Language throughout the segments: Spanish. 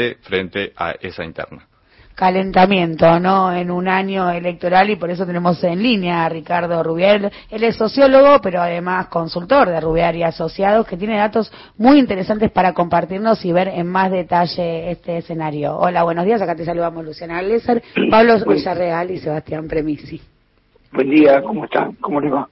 este frente a esa interna calentamiento, ¿no? En un año electoral y por eso tenemos en línea a Ricardo Rubier. Él es sociólogo, pero además consultor de Rubiar y Asociados, que tiene datos muy interesantes para compartirnos y ver en más detalle este escenario. Hola, buenos días. Acá te saludamos Luciana Lesser, Pablo Villarreal y Sebastián Premisi. Buen día, ¿cómo están? ¿Cómo le va?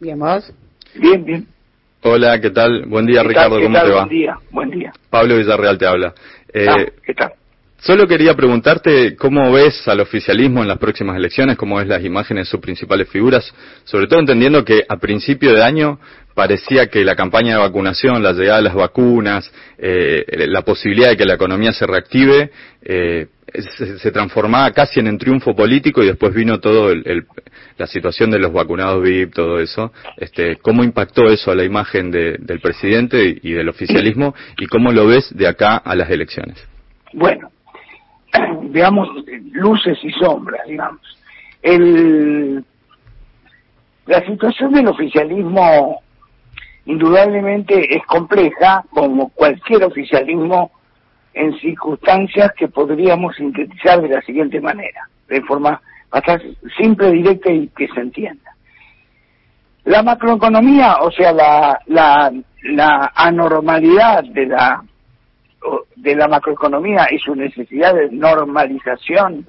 Bien, ¿vos? Bien, bien. Hola, ¿qué tal? Buen día, Ricardo, ¿cómo te va? Buen día, buen día. Pablo Villarreal te habla. Eh, ah, ¿Qué tal? Solo quería preguntarte cómo ves al oficialismo en las próximas elecciones, cómo ves las imágenes de sus principales figuras, sobre todo entendiendo que a principio de año parecía que la campaña de vacunación, la llegada de las vacunas, eh, la posibilidad de que la economía se reactive, eh, se, transformaba casi en un triunfo político y después vino todo la situación de los vacunados VIP, todo eso. Este, ¿Cómo impactó eso a la imagen del presidente y del oficialismo y cómo lo ves de acá a las elecciones? Bueno, veamos luces y sombras, digamos. El, la situación del oficialismo indudablemente es compleja, como cualquier oficialismo, en circunstancias que podríamos sintetizar de la siguiente manera, de forma bastante simple, directa y que se entienda. La macroeconomía, o sea, la, la, la anormalidad de la de la macroeconomía y su necesidad de normalización,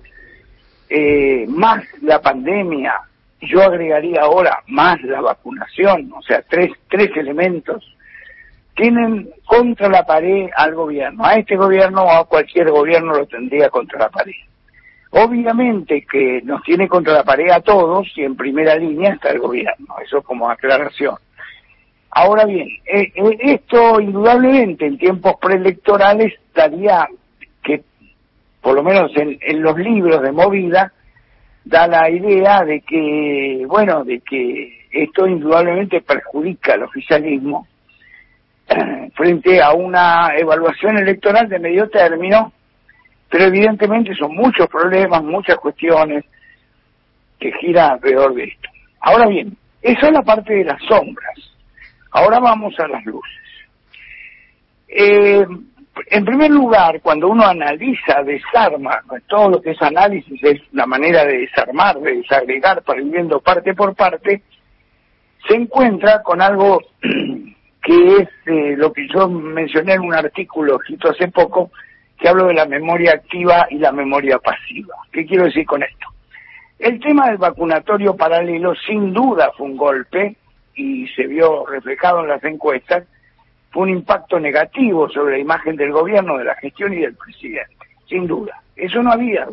eh, más la pandemia, yo agregaría ahora más la vacunación, o sea, tres, tres elementos, tienen contra la pared al gobierno. A este gobierno o a cualquier gobierno lo tendría contra la pared. Obviamente que nos tiene contra la pared a todos y en primera línea está el gobierno, eso como aclaración. Ahora bien, eh, eh, esto indudablemente en tiempos preelectorales daría que, por lo menos en, los libros de movida, da la idea de que, bueno, de que esto indudablemente perjudica al oficialismo frente a una evaluación electoral de medio término, pero evidentemente son muchos problemas, muchas cuestiones que giran alrededor de esto. Ahora bien, esa es la parte de las sombras. Ahora vamos a las luces. Eh, en primer lugar, cuando uno analiza, desarma, todo lo que es análisis es la manera de desarmar, de desagregar, para ir parte por parte, se encuentra con algo que es eh, lo que yo mencioné en un artículo escrito hace poco, que hablo de la memoria activa y la memoria pasiva. ¿Qué quiero decir con esto? El tema del vacunatorio paralelo sin duda fue un golpe y se vio reflejado en las encuestas, fue un impacto negativo sobre la imagen del gobierno, de la gestión y del presidente, sin duda. Eso no había.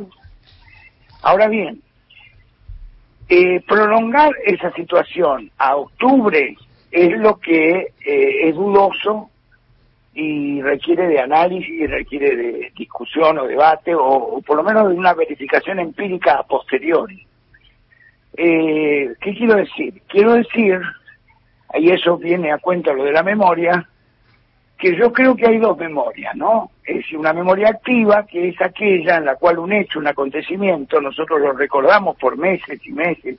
Ahora bien, eh, prolongar esa situación a octubre es lo que eh, es dudoso y requiere de análisis, y requiere de discusión o debate, o, por lo menos de una verificación empírica a posteriori. Eh, ¿Qué quiero decir? Quiero decir y eso viene a cuenta lo de la memoria, que yo creo que hay dos memorias, ¿no? Es una memoria activa, que es aquella en la cual un hecho, un acontecimiento, nosotros lo recordamos por meses y meses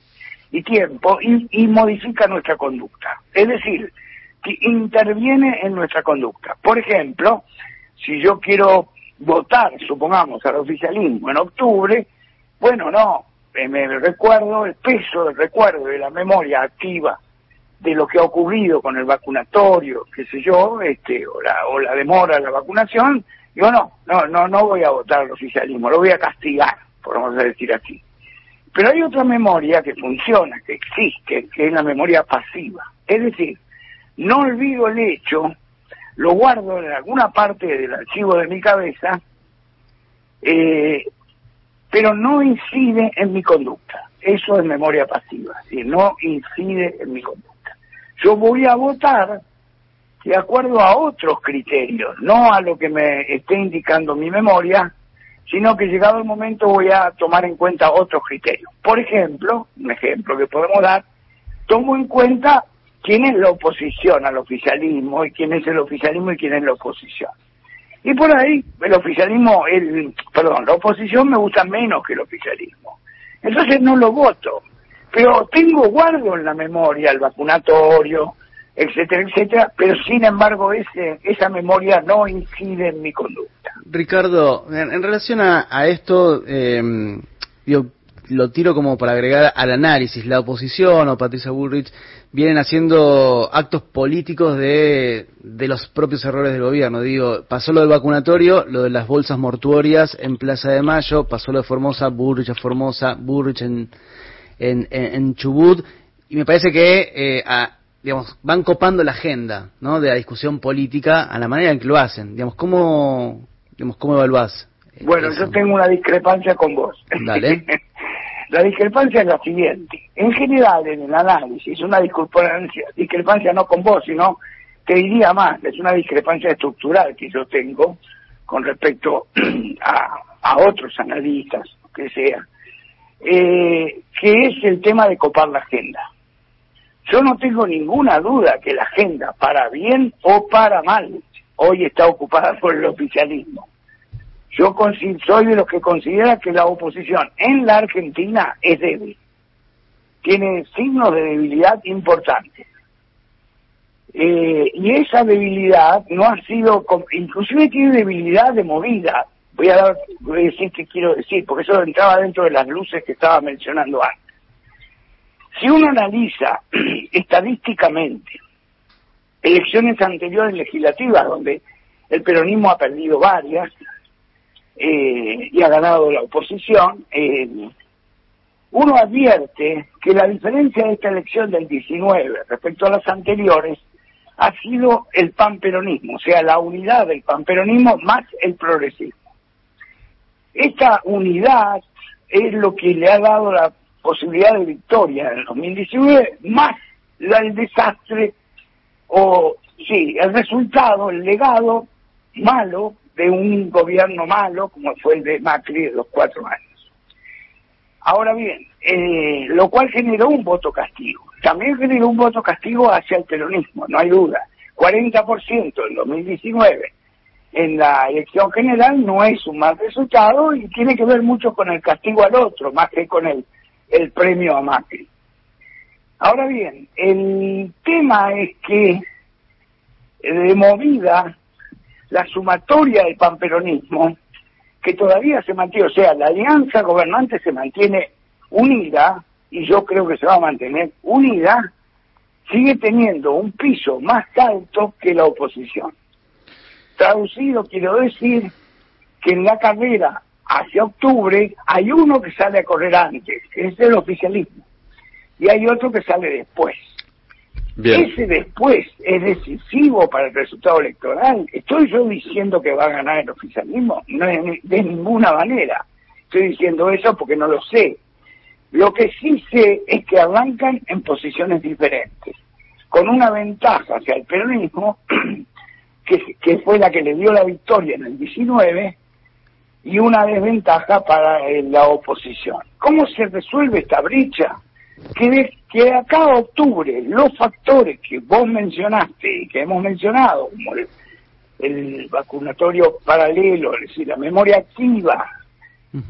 y tiempo, y, y modifica nuestra conducta. Es decir, que interviene en nuestra conducta. Por ejemplo, si yo quiero votar, supongamos, al oficialismo en octubre, bueno, no, me recuerdo el peso del recuerdo de la memoria activa de lo que ha ocurrido con el vacunatorio, qué sé yo, este, o la, o la demora de la vacunación, yo no, no, no, no voy a votar al oficialismo, lo voy a castigar, podemos decir así. Pero hay otra memoria que funciona, que existe, que es la memoria pasiva. Es decir, no olvido el hecho, lo guardo en alguna parte del archivo de mi cabeza, eh, pero no incide en mi conducta. Eso es memoria pasiva, si no incide en mi conducta yo voy a votar de acuerdo a otros criterios, no a lo que me esté indicando mi memoria, sino que llegado el momento voy a tomar en cuenta otros criterios. Por ejemplo, un ejemplo que podemos dar, tomo en cuenta quién es la oposición al oficialismo y quién es el oficialismo y quién es la oposición. Y por ahí el oficialismo, el, perdón, la oposición me gusta menos que el oficialismo. Entonces no lo voto pero tengo guardo en la memoria el vacunatorio, etcétera, etcétera, pero sin embargo ese, esa memoria no incide en mi conducta. Ricardo, en, relación a, esto, eh, yo lo tiro como para agregar al análisis, la oposición o Patricia Bullrich vienen haciendo actos políticos de, de los propios errores del gobierno. Digo, pasó lo del vacunatorio, lo de las bolsas mortuorias en Plaza de Mayo, pasó lo de Formosa, Bullrich a Formosa, Bullrich en, en, en, Chubut, y me parece que eh, digamos, van copando la agenda ¿no? de la discusión política a la manera en que lo hacen. Digamos, ¿cómo, digamos, cómo evaluás? Bueno, yo tengo una discrepancia con vos. Dale. La discrepancia es la siguiente. En general, en el análisis, una discrepancia, discrepancia no con vos, sino, te diría más, es una discrepancia estructural que yo tengo con respecto a, a otros analistas, que sea, eh, que es el tema de copar la agenda. Yo no tengo ninguna duda que la agenda, para bien o para mal, hoy está ocupada por el oficialismo. Yo soy de los que considera que la oposición en la Argentina es débil. Tiene signos de debilidad importantes. Eh, y esa debilidad no ha sido, inclusive tiene debilidad de movida. Voy a, dar, voy a decir qué quiero decir, porque eso entraba dentro de las luces que estaba mencionando antes. Si uno analiza estadísticamente elecciones anteriores legislativas, donde el peronismo ha perdido varias, eh, y ha ganado la oposición, eh, uno advierte que la diferencia de esta elección del 19 respecto a las anteriores ha sido el panperonismo, o sea, la unidad del panperonismo más el progresismo. Esta unidad es lo que le ha dado la posibilidad de victoria en el 2019, más el desastre, o sí, el resultado, el legado malo de un gobierno malo como fue el de Macri de los cuatro años. Ahora bien, eh, lo cual generó un voto castigo. También generó un voto castigo hacia el peronismo, no hay duda. 40% en 2019 en la elección general no es un mal resultado y tiene que ver mucho con el castigo al otro, más que con el, el premio a Macri. Ahora bien, el tema es que de movida la sumatoria del panperonismo, que todavía se mantiene, o sea, la alianza gobernante se mantiene unida, y yo creo que se va a mantener unida, sigue teniendo un piso más alto que la oposición. Traducido, quiero decir que en la carrera hacia octubre hay uno que sale a correr antes, que es el oficialismo, y hay otro que sale después. Ese después es decisivo para el resultado electoral. ¿Estoy yo diciendo que va a ganar el oficialismo? No de ninguna manera. Estoy diciendo eso porque no lo sé. Lo que sí sé es que arrancan en posiciones diferentes, con una ventaja hacia el peronismo, que, que fue la que le dio la victoria en el 19, y una desventaja para la oposición. ¿Cómo se resuelve esta brecha? que de, que acá a octubre los factores que vos mencionaste y que hemos mencionado, como el, vacunatorio paralelo, es decir, la memoria activa,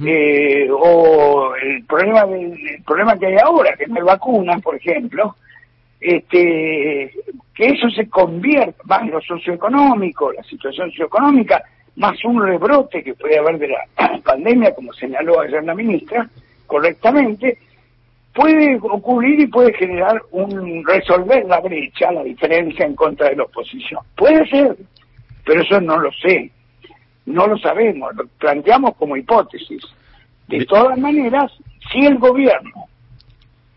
eh, o el problema, el problema que hay ahora, que no hay vacunas, por ejemplo, este, que eso se convierta, más lo socioeconómico, la situación socioeconómica, más un rebrote que puede haber de la pandemia, como señaló ayer la ministra, correctamente, puede ocurrir y puede generar un resolver la brecha, la diferencia en contra de la oposición. Puede ser, pero eso no lo sé, no lo sabemos, lo planteamos como hipótesis. De todas maneras, si el gobierno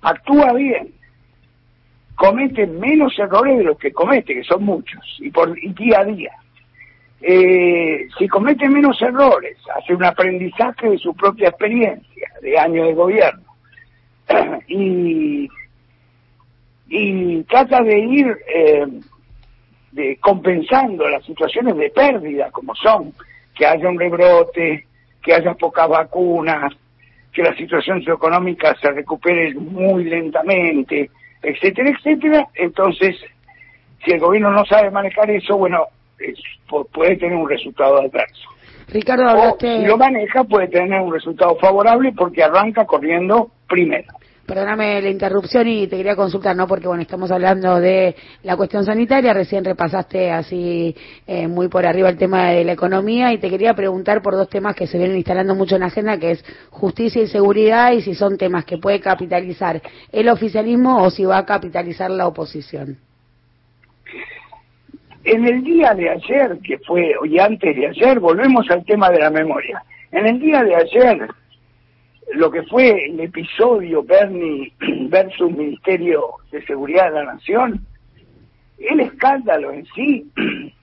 actúa bien, comete menos errores de los que comete, que son muchos, y por día a día. Eh, si comete menos errores, hace un aprendizaje de su propia experiencia de año de gobierno, y, y trata de ir eh, de compensando las situaciones de pérdida como son, que haya un rebrote, que haya pocas vacunas, que la situación socioeconómica se recupere muy lentamente, etcétera, etcétera. Entonces, si el gobierno no sabe manejar eso, bueno, puede tener un resultado adverso. Ricardo, si lo maneja, puede tener un resultado favorable porque arranca corriendo primero. Perdóname la interrupción y te quería consultar, ¿no? Porque, bueno, estamos hablando de la cuestión sanitaria, recién repasaste así eh, muy por arriba el tema de la economía y te quería preguntar por dos temas que se vienen instalando mucho en la agenda, que es justicia y seguridad y si son temas que puede capitalizar el oficialismo o si va a capitalizar la oposición. En el día de ayer, que fue, hoy antes de ayer, volvemos al tema de la memoria. En el día de ayer, lo que fue el episodio Bernie versus Ministerio de Seguridad de la Nación, el escándalo en sí,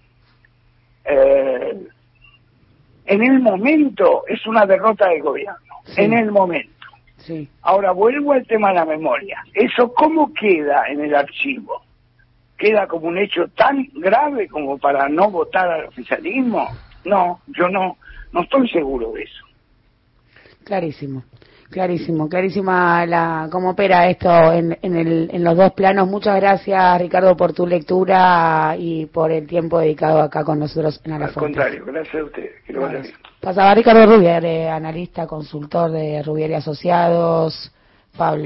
eh, en el momento es una derrota del gobierno, en el momento. Sí. Ahora vuelvo al tema de la memoria. ¿Eso cómo queda en el archivo? ¿Queda como un hecho tan grave como para no votar al oficialismo? No, yo no, no estoy seguro de eso. Clarísimo. Clarísimo, clarísima la cómo opera esto en, en, el, en los dos planos. Muchas gracias, Ricardo, por tu lectura y por el tiempo dedicado acá con nosotros en Al contrario, gracias a ustedes. Que lo bien. Pasaba Ricardo Rubier, eh, analista, consultor de Rubier y Asociados. Pablo.